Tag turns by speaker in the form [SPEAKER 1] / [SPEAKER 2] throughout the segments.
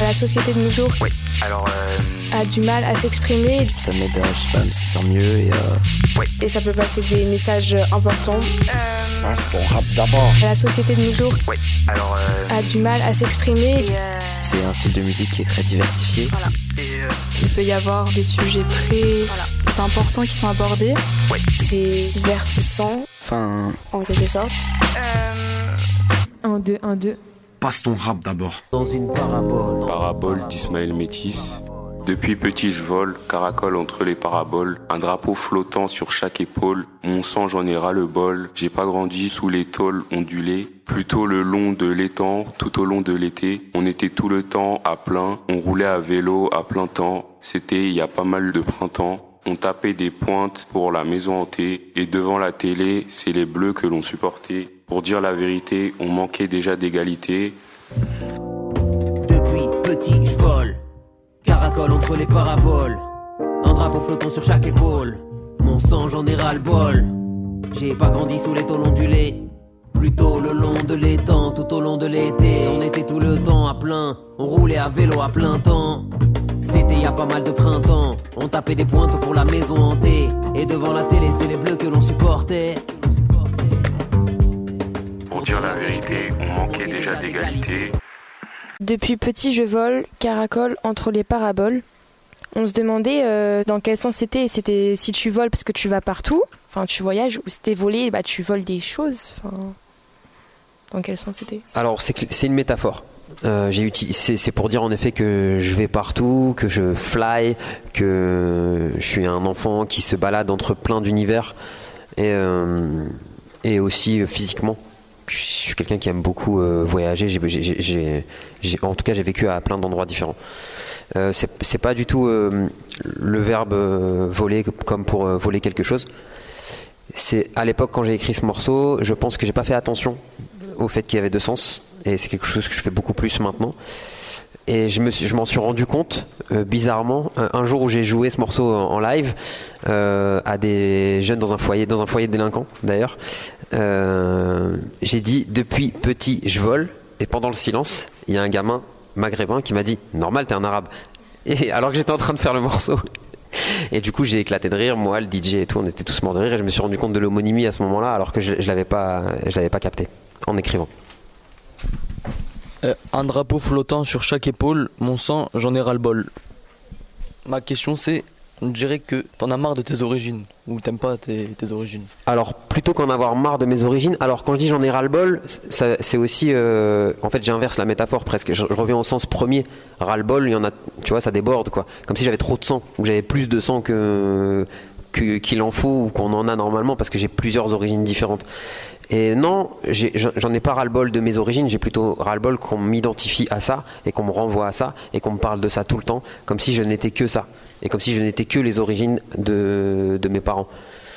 [SPEAKER 1] La société de nos jours
[SPEAKER 2] Oui, alors. Euh...
[SPEAKER 1] a du mal à s'exprimer.
[SPEAKER 3] Ça m'aide à, je sais pas, me sentir mieux et. Euh...
[SPEAKER 2] Oui.
[SPEAKER 1] Et ça peut passer des messages importants.
[SPEAKER 2] Euh...
[SPEAKER 3] Passe ton rap d'abord.
[SPEAKER 1] La société de nos jours
[SPEAKER 2] Oui, alors. Euh...
[SPEAKER 1] a du mal à s'exprimer.
[SPEAKER 2] Euh...
[SPEAKER 3] C'est un style de musique qui est très diversifié.
[SPEAKER 2] Voilà. Et, euh...
[SPEAKER 4] Il peut y avoir des sujets très
[SPEAKER 2] Voilà.
[SPEAKER 4] importants qui sont abordés.
[SPEAKER 2] Oui.
[SPEAKER 1] C'est divertissant,
[SPEAKER 3] Enfin,
[SPEAKER 1] en quelque sorte.
[SPEAKER 2] Euh...
[SPEAKER 4] 1, 2, 1, 2.
[SPEAKER 5] Passe ton rap d'abord.
[SPEAKER 6] Dans une parabole.
[SPEAKER 7] Parabole d'Ismaël Métis. Depuis petit je vole, caracole entre les paraboles, un drapeau flottant sur chaque épaule, mon sang j'en ai ras le bol, j'ai pas grandi sous les tôles ondulées, plutôt le long de l'étang, tout au long de l'été, on était tout le temps à plein, on roulait à vélo à plein temps, c'était il y a pas mal de printemps, on tapait des pointes pour la maison hantée, et devant la télé, c'est les bleus que l'on supportait. Pour dire la vérité, on manquait déjà d'égalité,
[SPEAKER 6] Depuis petit, je vole. Caracole entre les paraboles. Un drapeau flottant sur chaque épaule. Mon sang, j'en ai ras le bol. J'ai pas grandi sous les tôles ondulées. Plutôt le long de l'étang, tout au long de l'été. On était tout le temps à plein. On roulait à vélo à plein temps. C'était y a pas mal de printemps. On tapait des pointes pour la maison hantée. Et devant la télé, c'est les bleus que l'on supportait.
[SPEAKER 7] Dire la vérité, on manquait déjà d'égalité.
[SPEAKER 1] Depuis petit, je vole, caracole entre les paraboles. On se demandait euh, dans quel sens c'était. C'était si tu voles parce que tu vas partout, enfin tu voyages, ou c'était voler, bah tu voles des choses. Enfin, dans quel sens c'était?
[SPEAKER 8] Alors c'est une métaphore. Euh, c'est pour dire en effet que je vais partout, que je fly, que je suis un enfant qui se balade entre plein d'univers et, euh, et aussi physiquement. Je suis quelqu'un qui aime beaucoup euh, voyager. J'ai- j'ai- j'ai- en tout cas, j'ai vécu à plein d'endroits différents. Euh, c'est c'est pas du tout euh, le verbe euh, voler comme pour euh, voler quelque chose. C'est à l'époque quand j'ai écrit ce morceau, je pense que j'ai pas fait attention au fait qu'il y avait deux sens et c'est quelque chose que je fais beaucoup plus maintenant. Et je me suis- m'en suis rendu compte euh, bizarrement un, jour où j'ai joué ce morceau en, live euh, à des jeunes dans un foyer dans un foyer de délinquants d'ailleurs. Euh, j'ai dit depuis petit je vole et pendant le silence il y a un gamin maghrébin qui m'a dit normal t'es un arabe alors que j'étais en train de faire le morceau et du coup, j'ai éclaté de rire, moi, le DJ et tout, on était tous morts de rire et je me suis rendu compte de l'homonymie à ce moment-là alors que je, je l'avais pas, je l'avais pas capté en écrivant.
[SPEAKER 9] Euh, un drapeau flottant sur chaque épaule, mon sang, j'en ai ras le bol. Ma question c'est, on dirait que t'en as marre de tes origines, ou t'aimes pas tes, tes origines.
[SPEAKER 8] Alors, plutôt qu'en avoir marre de mes origines, alors quand je dis j'en ai ras-le-bol, c'est aussi. euh, en fait, j'inverse la métaphore presque. Je, reviens au sens premier. Ras-le-bol, il y en a. Tu vois, ça déborde, quoi. Comme si j'avais trop de sang, ou j'avais plus de sang que- qu'il en faut, ou qu'on en a normalement, parce que j'ai plusieurs origines différentes. Et non, j'ai- j'en j'en ai pas ras-le-bol de mes origines, j'ai plutôt ras-le-bol qu'on m'identifie à ça, et qu'on me renvoie à ça, et qu'on me parle de ça tout le temps, comme si je n'étais que ça. Et comme si je n'étais que les origines de, de mes parents.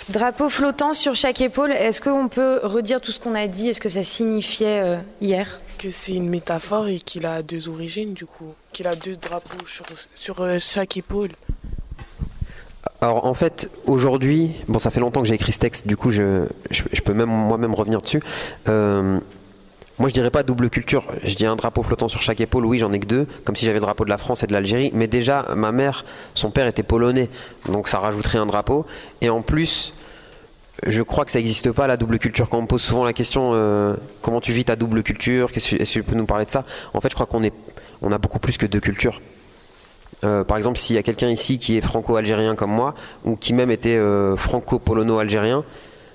[SPEAKER 10] Drapeau flottant sur chaque épaule, est-ce qu'on peut redire tout ce qu'on a dit Est-ce que ça signifiait euh, hier?
[SPEAKER 11] Que c'est une métaphore et qu'il a deux origines du coup. Qu'il a deux drapeaux sur, sur euh, chaque épaule.
[SPEAKER 8] Alors en fait, aujourd'hui, bon ça fait longtemps que j'ai écrit ce texte, du coup je, je, peux même moi-même revenir dessus. Euh, moi je dirais pas double culture, je dis un drapeau flottant sur chaque épaule, oui j'en ai que deux, comme si j'avais le drapeau de la France et de l'Algérie, mais déjà ma mère, son père était polonais, donc ça rajouterait un drapeau, et en plus je crois que ça n'existe pas la double culture. Quand on me pose souvent la question euh, comment tu vis ta double culture, est-ce que tu peux nous parler de ça? En fait je crois qu'on est, on a beaucoup plus que deux cultures. Euh, par exemple, s'il y a quelqu'un ici qui est franco-algérien comme moi, ou qui même était euh, franco-polono-algérien,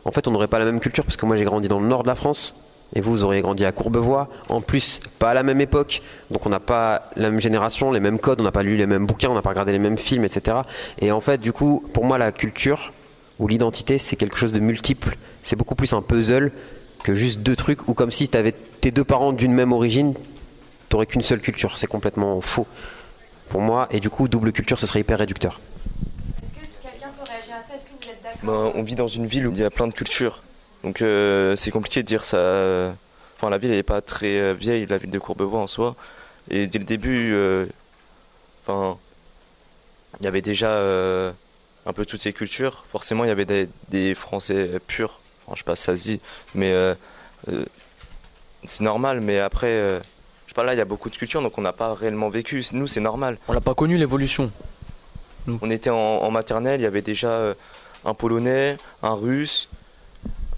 [SPEAKER 8] en fait, on n'aurait pas la même culture, parce que moi j'ai grandi dans le nord de la France, et vous, vous auriez grandi à Courbevoie. En plus, pas à la même époque, donc on n'a pas la même génération, les mêmes codes, on n'a pas lu les mêmes bouquins, on n'a pas regardé les mêmes films, etc. Et en fait, du coup, pour moi, la culture ou l'identité, c'est quelque chose de multiple. C'est beaucoup plus un puzzle que juste deux trucs, ou comme si tu avais tes deux parents d'une même origine, t'aurais qu'une seule culture. C'est complètement faux pour moi, et du coup, double culture, ce serait hyper réducteur.
[SPEAKER 1] Quelqu'un peut réagir à ça? Est-ce que vous êtes d'accord?
[SPEAKER 12] Ben, on vit dans une ville où il y a plein de cultures. Donc euh, c'est compliqué de dire ça. Enfin, la ville, elle n'est pas très euh, vieille, la ville de Courbevoie en soi. Et dès le début, euh, enfin, il y avait déjà euh, un peu toutes ces cultures. Forcément, il y avait des, des Français purs. Enfin, je sais pas si ça se dit, mais euh, euh, c'est normal. Mais après, euh, je sais pas là, il y a beaucoup de cultures, donc on n'a pas réellement vécu. Nous, c'est normal.
[SPEAKER 9] On n'a pas connu l'évolution.
[SPEAKER 12] On était en, en maternelle, il y avait déjà euh, un Polonais, un Russe,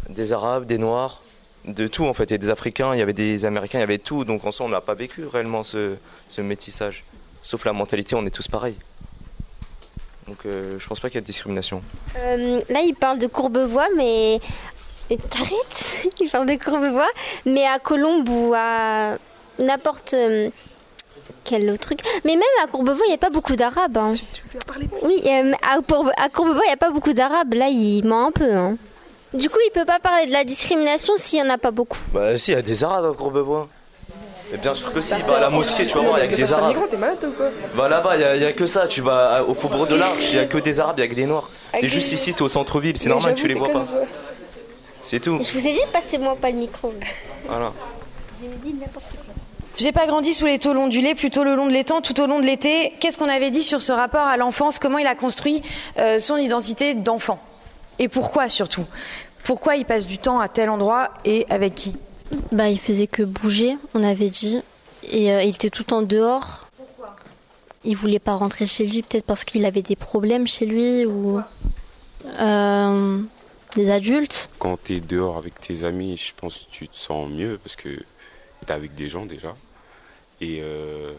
[SPEAKER 12] des Arabes, des Noirs, de tout en fait, et des Africains, il y avait des Américains, il y avait tout. Donc en soi, on n'a pas vécu réellement ce, ce métissage. Sauf la mentalité, on est tous pareils. Donc euh, je pense pas qu'il y ait de discrimination.
[SPEAKER 5] Euh, là, il parle de Courbevoie, mais. mais T'arrêtes Il parle de Courbevoie, mais à Colombe ou à n'importe euh, quel autre truc. Mais même à Courbevoie, il n'y a pas beaucoup d'arabes. hein. Oui, euh, à, Courbe- à Courbevoie, il n'y a pas beaucoup d'arabes. Là, il ment un peu. hein. Du coup, il peut pas parler de la discrimination s'il n'y en a pas beaucoup.
[SPEAKER 12] Bah si, il y a des Arabes à Courbevoie. Mais bien sûr que si, bah, à la mosquée, tu vas voir, il y a que des Arabes.
[SPEAKER 11] T'es malade ou quoi?
[SPEAKER 12] Bah là-bas, il y a- que ça. Tu vas à- au faubourg de l'Arche, il y a que des Arabes, il y a que des Noirs.
[SPEAKER 5] Avec
[SPEAKER 12] T'es juste ici, t'es au centre-ville, c'est normal, tu les vois pas. C'est tout.
[SPEAKER 5] Je vous ai dit, passez-moi pas le micro.
[SPEAKER 12] Voilà.
[SPEAKER 5] Me dis n'importe quoi.
[SPEAKER 10] J'ai pas grandi sous les taux ondulés, plutôt le long de l'étang, tout au long de l'été. Qu'est-ce qu'on avait dit sur ce rapport à l'enfance? Comment il a construit euh, son identité d'enfant? Et pourquoi surtout? Pourquoi il passe du temps à tel endroit et avec qui?
[SPEAKER 13] Bah, il faisait que bouger, on avait dit. Et euh, il était tout le temps dehors.
[SPEAKER 10] Pourquoi?
[SPEAKER 13] Il voulait pas rentrer chez lui, peut-être parce qu'il avait des problèmes chez lui ou euh, des adultes.
[SPEAKER 7] Quand tu es dehors avec tes amis, je pense que tu te sens mieux parce que tu es avec des gens déjà. Et euh,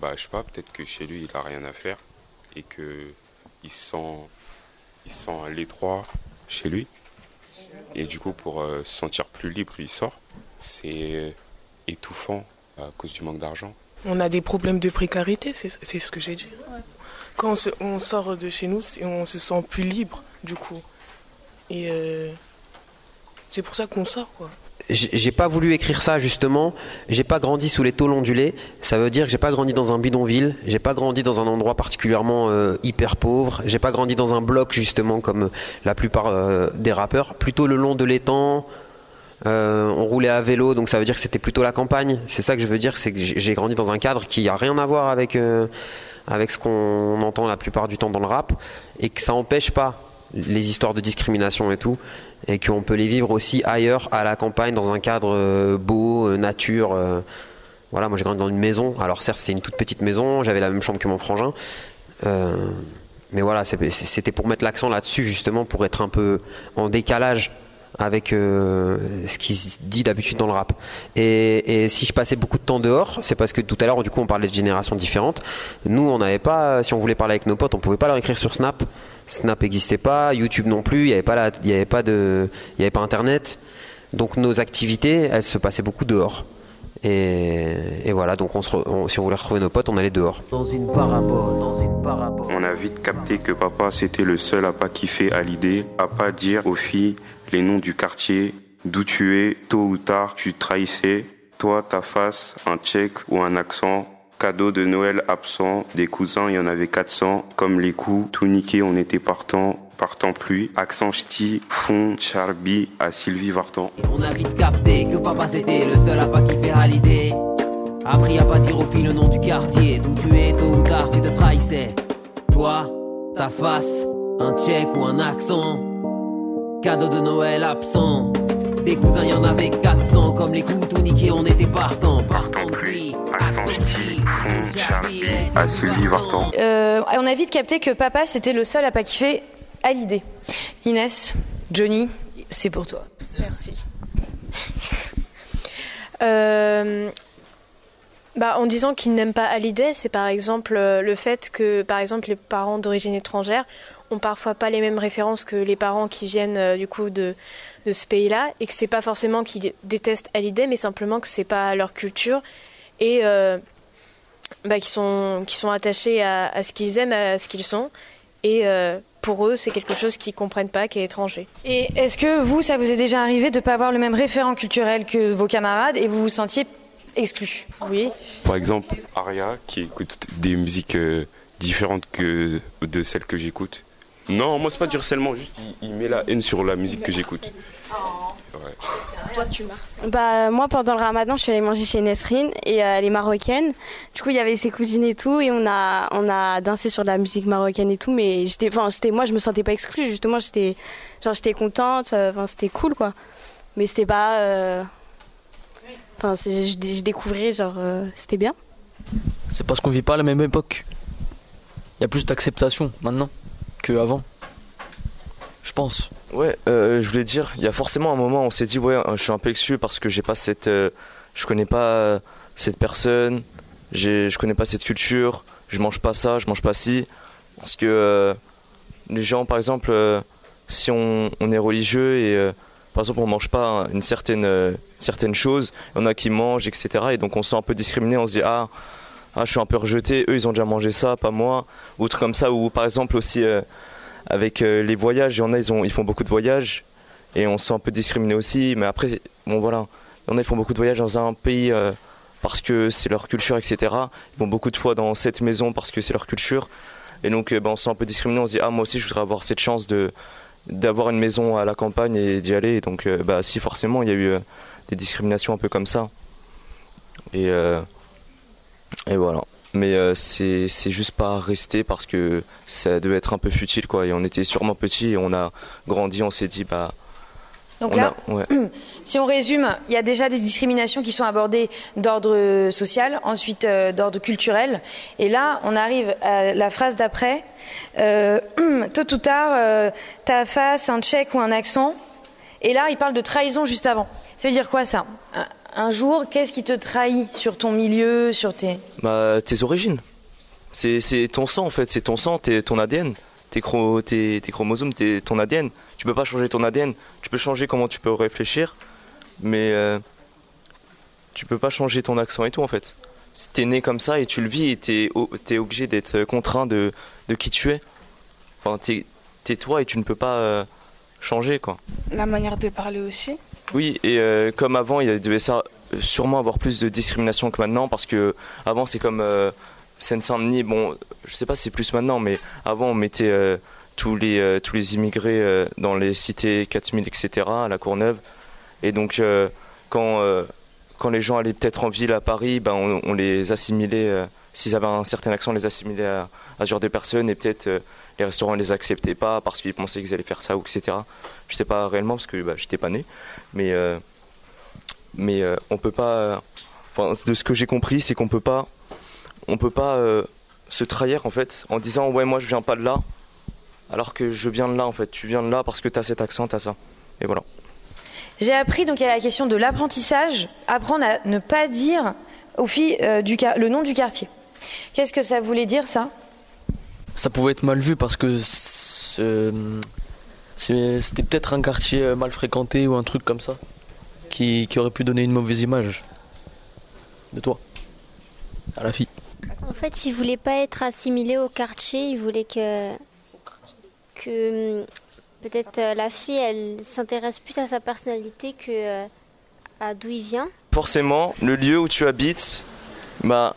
[SPEAKER 7] bah, je sais pas, peut-être que chez lui, il a rien à faire et que il se sent, à l'étroit chez lui. Et du coup, pour euh, se sentir plus libre, il sort. C'est étouffant à cause du manque d'argent.
[SPEAKER 11] On a des problèmes de précarité, c'est ce que j'ai dit. Quand on, on sort de chez nous, on se sent plus libre, du coup. Et euh, c'est pour ça qu'on sort, quoi.
[SPEAKER 8] J'ai pas voulu écrire ça justement. J'ai pas grandi sous les tôles ondulées. Ça veut dire que j'ai pas grandi dans un bidonville. J'ai pas grandi dans un endroit particulièrement euh, hyper pauvre. J'ai pas grandi dans un bloc justement comme la plupart euh, des rappeurs. Plutôt le long de l'étang. Euh, on roulait à vélo, donc ça veut dire que c'était plutôt la campagne. C'est ça que je veux dire, c'est que j'ai grandi dans un cadre qui a rien à voir avec euh, avec ce qu'on entend la plupart du temps dans le rap, et que ça empêche pas les histoires de discrimination et tout, et qu'on peut les vivre aussi ailleurs, à la campagne, dans un cadre euh, beau, euh, nature. euh. voilà, moi j'ai grandi dans une maison. Alors certes, c'était une toute petite maison, j'avais la même chambre que mon frangin. Mais voilà, c'était pour mettre l'accent là-dessus, justement, pour être un peu en décalage avec ce qui se dit d'habitude dans le rap. Et, si je passais beaucoup de temps dehors, c'est parce que tout à l'heure, du coup, on parlait de générations différentes. Nous, on n'avait pas, si on voulait parler avec nos potes, on pouvait pas leur écrire sur Snap. Snap n'existait pas, YouTube non plus, il n'y avait pas la- il y avait pas de, il y avait pas Internet. Donc nos activités, elles se passaient beaucoup dehors. Et, et voilà, donc on se re- on- si on voulait retrouver nos potes, on allait dehors.
[SPEAKER 6] Dans une parabole, dans une parabole.
[SPEAKER 7] On a vite capté que papa c'était le seul à pas kiffer à l'idée, à pas dire aux filles les noms du quartier, d'où tu es, tôt ou tard tu trahissais, toi ta face, un tchèque ou un accent, cadeau de Noël absent, des cousins il y en avait 400, comme les coups, tout niqué on était partant, partant pluie, accent ch'ti, fond, charbi à Sylvie Vartan.
[SPEAKER 6] On a vite capté que papa c'était le seul à pas kiffer à l'idée. Appris à pas dire aux filles le nom du quartier, d'où tu es, tôt ou tard tu te trahissais. Toi, ta face, un tchèque ou un accent. Cadeau de Noël absent. Des cousins y en avait 400, comme les coups tout niqués on
[SPEAKER 7] à Sylvie Vartan.
[SPEAKER 10] Euh, on a vite capté que papa, c'était le seul à pas kiffer à l'idée. Inès, Johnny, c'est pour toi.
[SPEAKER 1] Merci. Euh, bah, en disant qu'ils n'aiment pas Hallyday, c'est par exemple euh, le fait que, par exemple, les parents d'origine étrangère ont parfois pas les mêmes références que les parents qui viennent euh, du coup de, de ce pays-là, et que c'est pas forcément qu'ils détestent Hallyday, mais simplement que c'est pas leur culture et euh, bah, qui sont qui sont attachés à, à ce qu'ils aiment, à ce qu'ils sont, et euh, pour eux, c'est quelque chose qu'ils comprennent pas, qui est étranger.
[SPEAKER 10] Et est-ce que vous, ça vous est déjà arrivé de ne pas avoir le même référent culturel que vos camarades et vous vous sentiez exclu?
[SPEAKER 1] Oui.
[SPEAKER 7] Par exemple, Aria qui écoute des musiques euh, différentes que de celles que j'écoute. Non, moi c'est pas du harcèlement, juste il, il met la haine sur la musique que j'écoute. Ouais.
[SPEAKER 14] Toi, tu marches. Bah, moi, pendant le ramadan, je suis allée manger chez Nesrine et euh, elle est marocaine. Du coup, il y avait ses cousines et tout et on a, on a dansé sur de la musique marocaine et tout. Mais j'étais, enfin, c'était, moi, je me sentais pas exclue. Justement, j'étais, genre, j'étais contente. euh, Enfin, c'était cool, quoi. Mais c'était pas. euh, Enfin, je, je découvrais, genre, euh, c'était bien.
[SPEAKER 9] C'est parce qu'on vit pas à la même époque. Il y a plus d'acceptation maintenant qu'avant. Je pense.
[SPEAKER 12] Ouais, euh, je voulais dire, il y a forcément un moment où on s'est dit, ouais, je suis un peu exclu parce que j'ai pas cette. euh, je connais pas euh, cette personne, je connais pas cette culture, je mange pas ça, je mange pas ci. Parce que les gens, par exemple, si on, on est religieux et par exemple on mange pas une certaine, certaine chose, il y en a qui mangent, etc. Et donc on se sent un peu discriminé, on se dit, ah, ah, je suis un peu rejeté, eux ils ont déjà mangé ça, pas moi, ou trucs comme ça, ou par exemple aussi. Avec euh, les voyages, il y en a, ils, ont, font beaucoup de voyages et on se sent un peu discriminé aussi. Mais après, bon voilà, il y en a, ils font beaucoup de voyages dans un pays euh, parce que c'est leur culture, etc. Ils vont beaucoup de fois dans cette maison parce que c'est leur culture. Et donc, euh, ben, on se sent un peu discriminé. On se dit, ah, moi aussi, je voudrais avoir cette chance de d'avoir une maison à la campagne et d'y aller. Donc, bah, si forcément, il y a eu des discriminations un peu comme ça. Et, et voilà. Mais euh, c'est juste pas resté parce que ça devait être un peu futile quoi. Et on était sûrement petits et on a grandi, on s'est dit bah.
[SPEAKER 10] Donc
[SPEAKER 12] on
[SPEAKER 10] là,
[SPEAKER 12] a- ouais.
[SPEAKER 10] si on résume, il y a déjà des discriminations qui sont abordées d'ordre social, ensuite euh, d'ordre culturel. Et là, on arrive à la phrase d'après. Euh, tôt ou tard, euh, ta face, un tchèque ou un accent. Et là, il parle de trahison juste avant. Ça veut dire quoi ça? Un, jour, qu'est-ce qui te trahit sur ton milieu, sur tes...
[SPEAKER 12] Bah, tes origines. C'est c'est ton sang en fait, c'est ton sang, t'es- ton ADN. Tes, chro- tes, tes chromosomes, t'es- ton ADN. Tu peux pas changer ton ADN. Tu peux changer comment tu peux réfléchir, mais euh, tu peux pas changer ton accent et tout en fait. Si T'es né comme ça et tu le vis et t'es t'es obligé d'être contraint de, de qui tu es. Enfin, t'es t'es toi et tu ne peux pas euh, changer quoi.
[SPEAKER 15] La manière de parler aussi.
[SPEAKER 12] Oui, et euh, comme avant, il devait ça, sûrement avoir plus de discrimination que maintenant, parce que avant, c'est comme euh, Seine-Saint-Denis, bon, je sais pas si c'est plus maintenant, mais avant, on mettait euh, tous, les, tous les immigrés dans les cités 4000, etc., à la Courneuve. Et donc, quand, quand les gens allaient peut-être en ville à Paris, ben, on, les assimilait, s'ils avaient un certain accent, les assimilait à, à ce genre de personnes, et peut-être euh, les restaurants ne les acceptaient pas parce qu'ils pensaient qu'ils allaient faire ça, ou etc. Je sais pas réellement, parce que bah, j'étais pas né, mais, euh, mais euh, on peut pas. De ce que j'ai compris, c'est qu'on peut pas, on peut pas euh, se trahir en fait en disant ouais moi je viens pas de là, alors que je viens de là en fait. Tu viens de là parce que tu as cet accent, t'as ça, et voilà.
[SPEAKER 10] J'ai appris, donc il y a la question de l'apprentissage, apprendre à ne pas dire aux filles du, le nom du quartier. Qu'est-ce que ça voulait dire ça?
[SPEAKER 9] Ça pouvait être mal vu parce que c'était peut-être un quartier euh, mal fréquenté ou un truc comme ça qui, qui aurait pu donner une mauvaise image de toi à la fille.
[SPEAKER 5] En fait, il voulait pas être assimilé au quartier, il voulait que que hum, peut-être euh, la fille elle s'intéresse plus à sa personnalité que euh, à d'où il vient.
[SPEAKER 12] Forcément, le lieu où tu habites, bah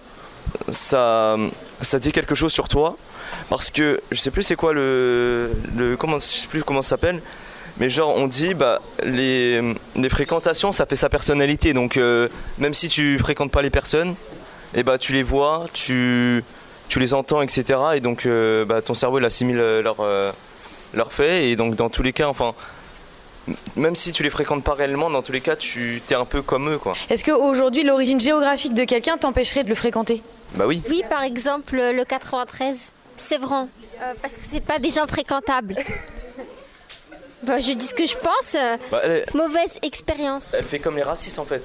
[SPEAKER 12] ça, ça dit quelque chose sur toi, parce que je sais plus c'est quoi le, le comment, je sais plus comment ça s'appelle. Mais genre on dit bah les, les fréquentations ça fait sa personnalité donc euh, même si tu fréquentes pas les personnes et bah tu les vois tu, tu les entends etc et donc euh, bah, ton cerveau il assimile euh, leur, leur fait et donc dans tous les cas enfin même si tu les fréquentes pas réellement dans tous les cas tu es un peu comme eux quoi
[SPEAKER 10] Est-ce qu'aujourd'hui, l'origine géographique de quelqu'un t'empêcherait de le fréquenter?
[SPEAKER 12] Bah oui
[SPEAKER 5] Oui, par exemple, le 93, Sévran, euh, parce que c'est pas des gens fréquentables. Bah, je dis ce que je pense. euh,
[SPEAKER 12] Bah, elle
[SPEAKER 5] Mauvaise expérience.
[SPEAKER 12] Elle fait comme les racistes en fait.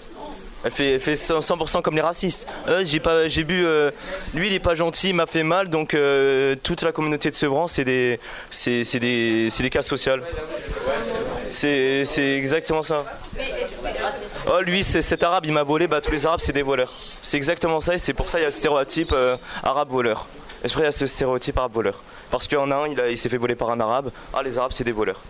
[SPEAKER 12] Elle fait, elle fait 100% comme les racistes. Euh, j'ai pas, j'ai bu. euh, lui, il est pas gentil, il m'a fait mal, donc euh, toute la communauté de Sevran, c'est des, c'est, c'est des, c'est des cas sociaux. C'est, exactement ça. Oh, lui, c'est cet arabe, il m'a volé. Bah, tous les arabes, c'est des voleurs. C'est exactement ça, et c'est pour ça il y a le stéréotype euh, arabe voleur. Et c'est pour ça il y a ce stéréotype arabe voleur. Parce qu'il en un, il, il s'est fait voler par un arabe. Ah, les arabes, c'est des voleurs.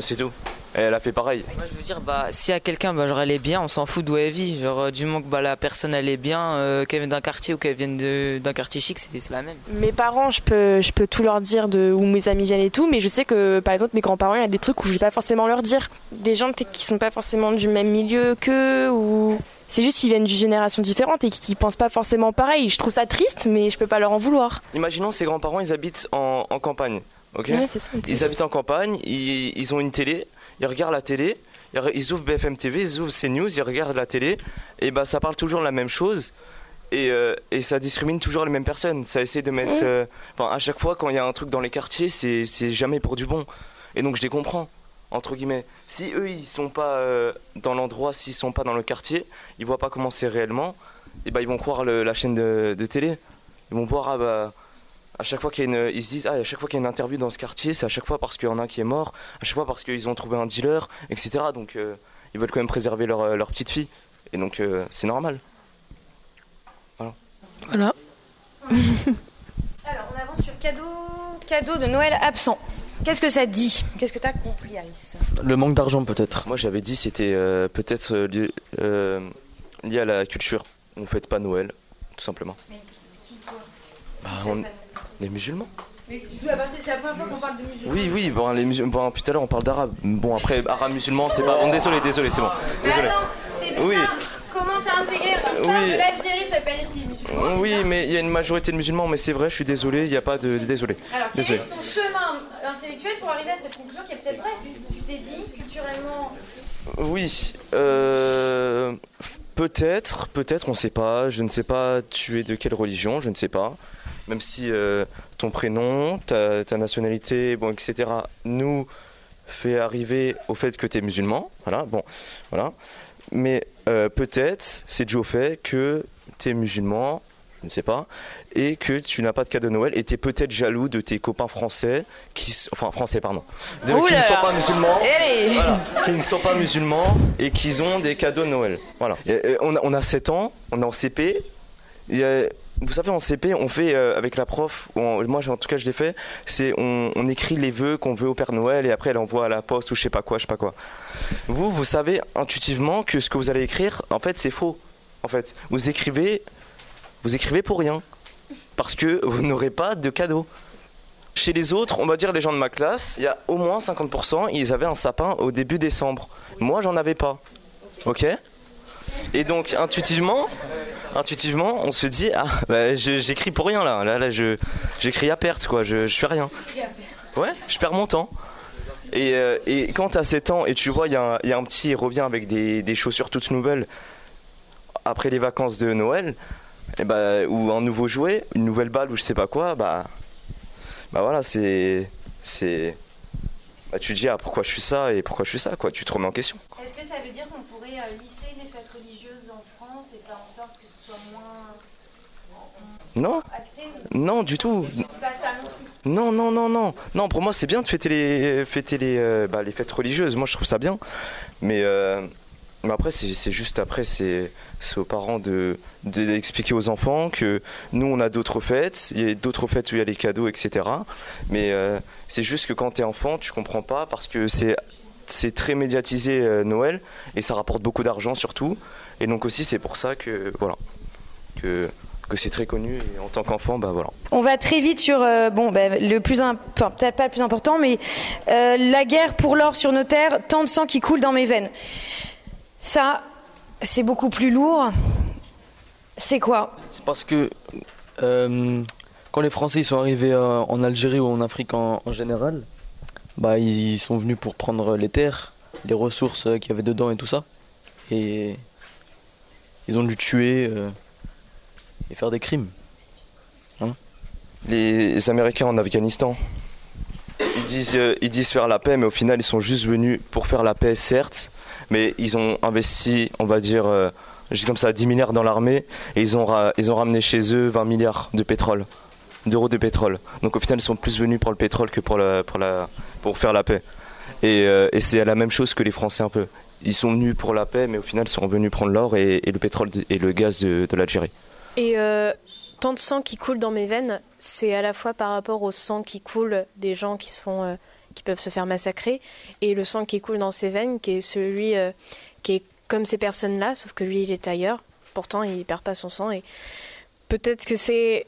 [SPEAKER 12] C'est tout. Et elle a fait pareil.
[SPEAKER 16] Moi je veux dire bah s'il y a quelqu'un bah genre elle est bien on s'en fout d'où elle vit genre euh, du moment que bah la personne elle est bien euh, qu'elle vienne d'un quartier ou qu'elle vienne de- d'un quartier chic c'est la même.
[SPEAKER 1] Mes parents, je peux, je peux tout leur dire de où mes amis viennent et tout, mais je sais que par exemple mes grands-parents, il y a des trucs où je vais pas forcément leur dire. Des gens peut-être qui sont pas forcément du même milieu qu'eux ou c'est juste qu'ils viennent d'une génération différente et qui, qui pensent pas forcément pareil. Je trouve ça triste, mais je peux pas leur en vouloir.
[SPEAKER 12] Imaginons ses grands-parents, ils habitent en, en campagne. ok?
[SPEAKER 1] Ouais, c'est ça, en plus.
[SPEAKER 12] ils habitent en campagne, ils, ils ont une télé, ils regardent la télé, ils re- ils ouvrent BFM TV, ils ouvrent CNews, ils regardent la télé, et bah ça parle toujours la même chose. Et, euh, et ça discrimine toujours les mêmes personnes. Ça essaie de mettre. euh, Enfin, à chaque fois, quand il y a un truc dans les quartiers, c'est c'est jamais pour du bon. Et donc, je les comprends, entre guillemets. Si eux, ils sont pas euh, dans l'endroit, s'ils sont pas dans le quartier, ils voient pas comment c'est réellement, et bah, ils vont croire le- la chaîne de, de télé. Ils vont voir, ah bah. À chaque fois qu'il y a une, ils se disent, ah, à chaque fois qu'il y a une interview dans ce quartier, c'est à chaque fois parce qu'il y en a un qui est mort, à chaque fois parce qu'ils ont trouvé un dealer, etc. Donc, euh, ils veulent quand même préserver leur, euh, leur petite fille. Et donc, euh, c'est normal. Voilà.
[SPEAKER 10] Voilà. Alors, on avance sur cadeau, cadeau de Noël absent. Qu'est-ce que ça dit? Qu'est-ce que tu as compris, Alice?
[SPEAKER 9] Le manque d'argent peut-être.
[SPEAKER 12] Moi j'avais dit c'était euh, peut-être euh, lié, euh, lié à la culture. On fête pas Noël, tout simplement. Bah, on- Les musulmans
[SPEAKER 10] Mais c'est la première fois qu'on parle de musulmans.
[SPEAKER 12] Oui, oui, bon, les musulmans. Bon, tout à l'heure on parle d'arabe. Bon, après, arabe musulman, c'est pas. Bon, désolé, désolé, c'est bon. Désolé.
[SPEAKER 10] c'est
[SPEAKER 12] Oui.
[SPEAKER 10] Comment t'as intégré?
[SPEAKER 12] Oui.
[SPEAKER 10] l'Algérie, ça dire musulman
[SPEAKER 12] Oui, mais il y a une majorité de musulmans, mais c'est vrai, je suis désolé, il n'y a pas de. Désolé.
[SPEAKER 10] Alors, quel
[SPEAKER 12] Désolé.
[SPEAKER 10] est ton chemin intellectuel pour arriver à cette conclusion qui est peut-être vraie? Tu t'es dit, culturellement,
[SPEAKER 12] Oui, euh, peut-être, peut-être, on ne sait pas. Je ne sais pas, tu es de quelle religion, je ne sais pas. Même si euh, ton prénom, ta, ta nationalité, bon, etc., nous fait arriver au fait que tu es musulman. Voilà, bon, voilà. Mais euh, peut-être, c'est dû au fait que tu es musulman, je ne sais pas, et que tu n'as pas de cadeau de Noël, et tu es peut-être jaloux de tes copains français, qui, enfin français, pardon, de- qui ne sont pas musulmans voilà, qui ne sont pas musulmans et qui ont des cadeaux de Noël. Voilà. Et, et on, a, on a 7 ans, on est en CP. Il y a- vous savez, en CP, on fait euh, avec la prof, moi en tout cas je l'ai fait, c'est on, on écrit les vœux qu'on veut au Père Noël et après elle envoie à la poste ou je sais pas quoi, je sais pas quoi. Vous, vous savez intuitivement que ce que vous allez écrire, en fait, c'est faux. En fait, vous écrivez, vous écrivez pour rien parce que vous n'aurez pas de cadeau. Chez les autres, on va dire les gens de ma classe, il y a au moins 50%, ils avaient un sapin au début décembre. Moi, j'en avais pas. Ok? Et donc, intuitivement, intuitivement, on se dit, ah, bah, j'écris pour rien là. Là, là je, j'écris à perte, quoi. Je, je fais rien. Ouais, je perds mon temps. Et, euh, et quand t'as 7 ans et tu vois, il y, a un- il y a un petit, il revient avec des, des chaussures toutes nouvelles après les vacances de Noël, et bah, ou un nouveau jouet, une nouvelle balle ou je sais pas quoi, bah, bah voilà, c'est. c'est bah, tu te dis, ah, pourquoi je suis ça et pourquoi je suis ça, quoi. Tu te remets en question.
[SPEAKER 10] est-ce que ça veut dire qu'on pourrait euh, lisser les fêtes religieuses en France et faire en sorte que ce soit moins
[SPEAKER 12] Non Non, du tout.
[SPEAKER 10] Non.
[SPEAKER 12] Non, non, non, non. Pour moi, c'est bien de fêter les, euh, bah, fêtes religieuses. Moi, je trouve ça bien. Mais, euh, mais après, c'est juste après, c'est aux parents de de- d'expliquer aux enfants que nous, on a d'autres fêtes. Il y a d'autres fêtes où il y a les cadeaux, etc. Mais euh, c'est juste que quand tu es enfant, tu comprends pas parce que c'est très médiatisé Noël et ça rapporte beaucoup d'argent surtout. Et donc aussi, c'est pour ça que voilà que que c'est très connu. Et en tant qu'enfant, bah voilà.
[SPEAKER 10] On va très vite sur euh, bon ben, le plus enfin peut-être pas le plus important mais euh, la guerre pour l'or sur nos terres, tant de sang qui coule dans mes veines. Ça c'est beaucoup plus lourd. C'est quoi?
[SPEAKER 9] C'est parce que euh, quand les Français ils sont arrivés euh, en Algérie ou en Afrique en, en général, bah ils sont venus pour prendre les terres, les ressources qu'il y avait dedans et tout ça. Et ils ont dû tuer euh, et faire des crimes.
[SPEAKER 12] les Américains en Afghanistan. Ils disent, euh, ils disent faire la paix, mais au final, ils sont juste venus pour faire la paix, certes, mais ils ont investi, on va dire, euh, dis comme ça, 10 milliards dans l'armée, et ils ont, ramené chez eux 20 milliards de pétrole, d'euros de pétrole. Donc au final, ils sont plus venus pour le pétrole que pour, pour, faire la paix. Et, euh, et c'est la même chose que les Français un peu. Ils sont venus pour la paix, mais au final, ils sont venus prendre l'or et, le pétrole et le gaz de l'Algérie.
[SPEAKER 17] Et euh, tant de sang qui coule dans mes veines, c'est à la fois par rapport au sang qui coule des gens qui, euh, peuvent se faire massacrer, et le sang qui coule dans ses veines, qui est celui euh, qui est comme ces personnes-là, sauf que lui, il est ailleurs. Pourtant, il perd pas son sang. Et peut-être que c'est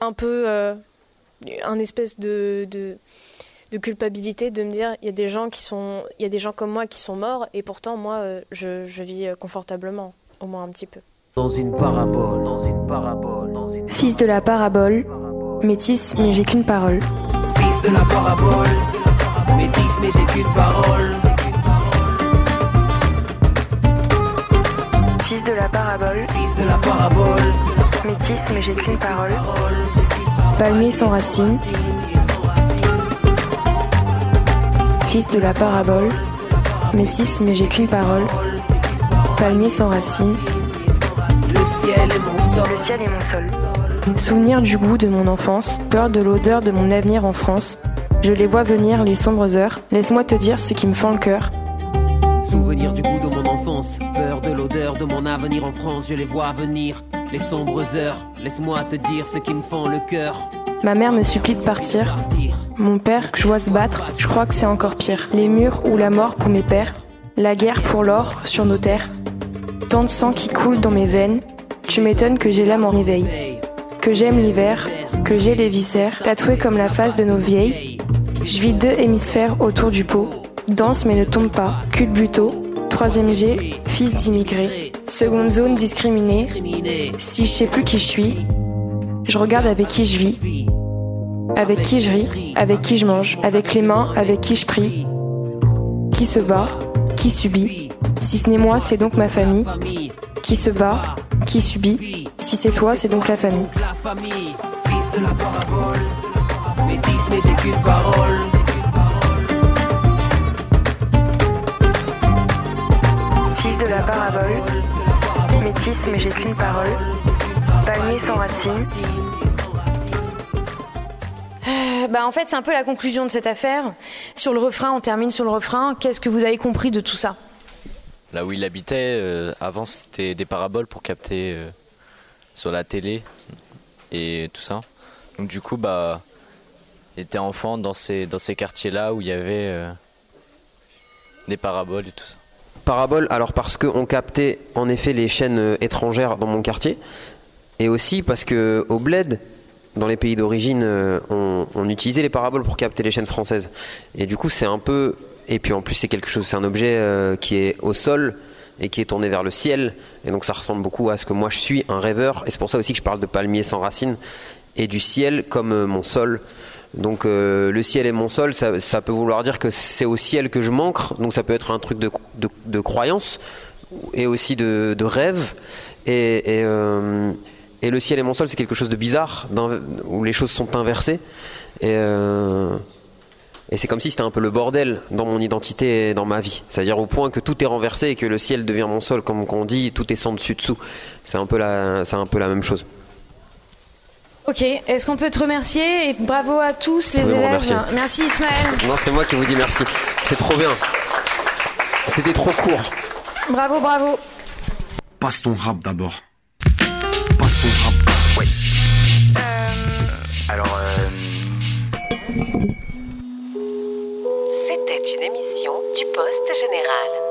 [SPEAKER 17] un peu un espèce de, culpabilité de me dire il y a des gens qui sont il y a des gens comme moi qui sont morts et pourtant moi je, vis confortablement au moins un petit peu
[SPEAKER 6] Dans une parabole, dans une parabole, dans une
[SPEAKER 1] Fils de la parabole, métis, mais j'ai qu'une parole.
[SPEAKER 6] fils de la parabole, métis mais j'ai qu'une parole.
[SPEAKER 1] Fils de la parabole.
[SPEAKER 6] Fils de la parabole.
[SPEAKER 1] Métis, mais j'ai qu'une parole. Palmier sans racine. Fils de la parabole. Métis, mais j'ai qu'une parole. Palmier sans racine.
[SPEAKER 6] Le ciel est mon sol.
[SPEAKER 1] Le ciel est mon sol. Souvenir du goût de mon enfance, peur de l'odeur de mon avenir en France. Je les vois venir les sombres heures. Laisse-moi te dire ce qui me fend le cœur.
[SPEAKER 6] Souvenir du goût de mon enfance, peur de l'odeur de mon avenir en France, je les vois venir, les sombres heures. Laisse-moi te dire ce qui me fend le cœur.
[SPEAKER 1] Ma mère me supplie de partir. Mon père, que je vois se battre, je crois que c'est encore pire. Les murs ou la mort pour mes pères. La guerre pour l'or sur nos terres. Tant de sang qui coule dans mes veines. Tu m'étonnes que j'ai l'âme en réveil. Que j'aime l'hiver, que j'ai les viscères tatoués comme la face de nos vieilles. Je vis deux hémisphères autour du pot. Danse mais ne tombe pas. Cul de buto. Troisième G, fils d'immigrés. Seconde zone discriminée. Si je sais plus qui je suis, je regarde avec qui je vis. Avec qui je ris, avec qui je mange, avec les mains, avec qui je prie. Qui se bat, qui subit. Si ce n'est moi, c'est donc ma famille. Qui se bat, qui subit. Si c'est toi, c'est donc la famille.
[SPEAKER 6] La famille, fils de la parabole. Métis, mais j'ai qu'une parole.
[SPEAKER 1] Fils de la parabole. Métis, mais j'ai qu'une parole. Palmier sans racine.
[SPEAKER 10] Euh, bah, en fait, c'est un peu la conclusion de cette affaire. Sur le refrain, on termine sur le refrain. Qu'est-ce que vous avez compris de tout ça?
[SPEAKER 18] Là où il habitait, euh, avant c'était des paraboles pour capter euh, sur la télé et tout ça. Donc du coup, bah, il était enfant dans ces, quartiers-là où il y avait euh, des paraboles et tout ça.
[SPEAKER 8] Parabole, alors parce qu'on captait en effet les chaînes étrangères dans mon quartier, et aussi parce que au bled, dans les pays d'origine, on utilisait les paraboles pour capter les chaînes françaises. Et du coup, c'est un peu, et puis en plus c'est quelque chose, c'est un objet euh, qui est au sol et qui est tourné vers le ciel, et donc ça ressemble beaucoup à ce que moi je suis, un rêveur, et c'est pour ça aussi que je parle de palmier sans racines et du ciel comme euh, mon sol. Donc euh, le ciel et mon sol, ça, peut vouloir dire que c'est au ciel que je manque, donc ça peut être un truc de, de, croyance et aussi de, de rêve. Et, et, le ciel et mon sol, c'est quelque chose de bizarre, où les choses sont inversées. Et, et c'est comme si c'était un peu le bordel dans mon identité et dans ma vie. C'est-à-dire au point que tout est renversé et que le ciel devient mon sol, comme on dit, tout est sans dessus dessous. C'est un peu la, c'est un peu la même chose.
[SPEAKER 10] Ok, est-ce qu'on peut te remercier et bravo à tous les élèves. Merci Ismaël.
[SPEAKER 8] Non, c'est moi qui vous dis merci. C'est trop bien. C'était trop court.
[SPEAKER 10] Bravo, bravo.
[SPEAKER 19] Passe ton rap d'abord.
[SPEAKER 20] Une émission du Poste Général.